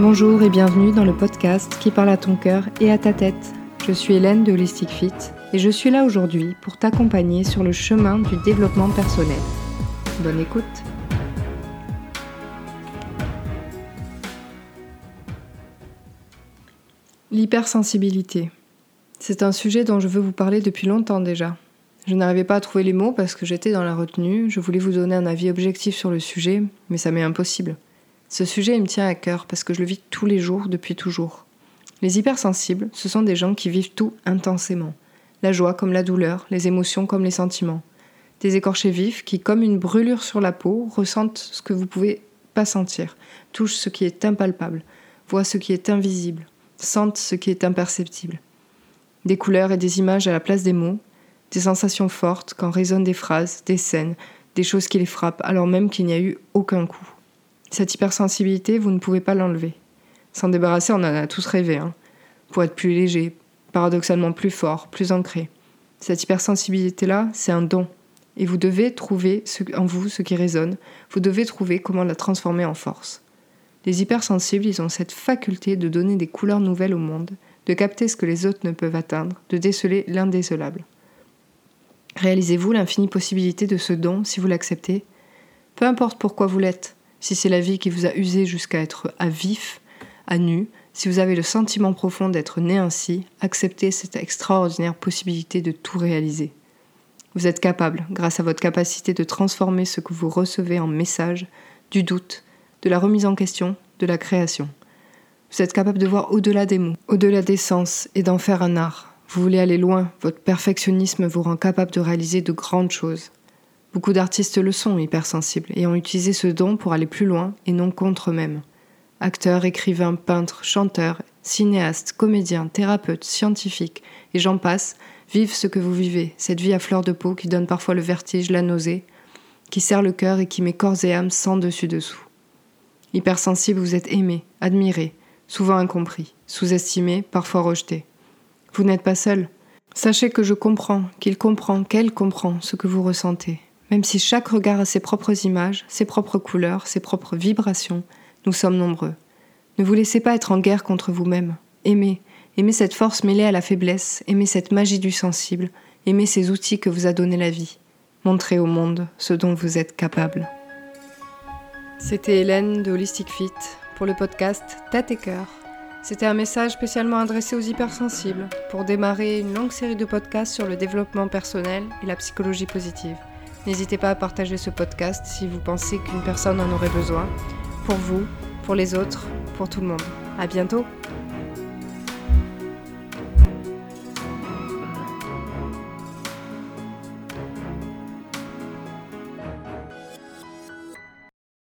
Bonjour et bienvenue dans le podcast qui parle à ton cœur et à ta tête. Je suis Hélène de Holistic Fit et je suis là aujourd'hui pour t'accompagner sur le chemin du développement personnel. Bonne écoute L'hypersensibilité. C'est un sujet dont je veux vous parler depuis longtemps déjà. Je n'arrivais pas à trouver les mots parce que j'étais dans la retenue, je voulais vous donner un avis objectif sur le sujet, mais ça m'est impossible. Ce sujet me tient à cœur parce que je le vis tous les jours depuis toujours. Les hypersensibles, ce sont des gens qui vivent tout intensément. La joie comme la douleur, les émotions comme les sentiments. Des écorchés vifs qui, comme une brûlure sur la peau, ressentent ce que vous pouvez pas sentir, touchent ce qui est impalpable, voient ce qui est invisible, sentent ce qui est imperceptible. Des couleurs et des images à la place des mots, des sensations fortes quand résonnent des phrases, des scènes, des choses qui les frappent alors même qu'il n'y a eu aucun coup. Cette hypersensibilité, vous ne pouvez pas l'enlever. S'en débarrasser, on en a tous rêvé, hein. pour être plus léger, paradoxalement plus fort, plus ancré. Cette hypersensibilité-là, c'est un don. Et vous devez trouver en vous ce qui résonne, vous devez trouver comment la transformer en force. Les hypersensibles, ils ont cette faculté de donner des couleurs nouvelles au monde, de capter ce que les autres ne peuvent atteindre, de déceler l'indécelable. Réalisez-vous l'infinie possibilité de ce don si vous l'acceptez? Peu importe pourquoi vous l'êtes, si c'est la vie qui vous a usé jusqu'à être à vif, à nu, si vous avez le sentiment profond d'être né ainsi, acceptez cette extraordinaire possibilité de tout réaliser. Vous êtes capable, grâce à votre capacité de transformer ce que vous recevez en message, du doute, de la remise en question, de la création. Vous êtes capable de voir au-delà des mots, au-delà des sens et d'en faire un art. Vous voulez aller loin, votre perfectionnisme vous rend capable de réaliser de grandes choses. Beaucoup d'artistes le sont hypersensibles et ont utilisé ce don pour aller plus loin et non contre eux-mêmes. Acteurs, écrivains, peintres, chanteurs, cinéastes, comédiens, thérapeutes, scientifiques, et j'en passe, vivent ce que vous vivez, cette vie à fleur de peau qui donne parfois le vertige, la nausée, qui serre le cœur et qui met corps et âme sans dessus-dessous. Hypersensible, vous êtes aimé, admiré, souvent incompris, sous-estimé, parfois rejeté. Vous n'êtes pas seul. Sachez que je comprends, qu'il comprend, qu'elle comprend ce que vous ressentez. Même si chaque regard a ses propres images, ses propres couleurs, ses propres vibrations, nous sommes nombreux. Ne vous laissez pas être en guerre contre vous-même. Aimez, aimez cette force mêlée à la faiblesse, aimez cette magie du sensible, aimez ces outils que vous a donné la vie. Montrez au monde ce dont vous êtes capable. C'était Hélène de Holistic Fit pour le podcast Tête et Cœur. C'était un message spécialement adressé aux hypersensibles pour démarrer une longue série de podcasts sur le développement personnel et la psychologie positive. N'hésitez pas à partager ce podcast si vous pensez qu'une personne en aurait besoin, pour vous, pour les autres, pour tout le monde. À bientôt!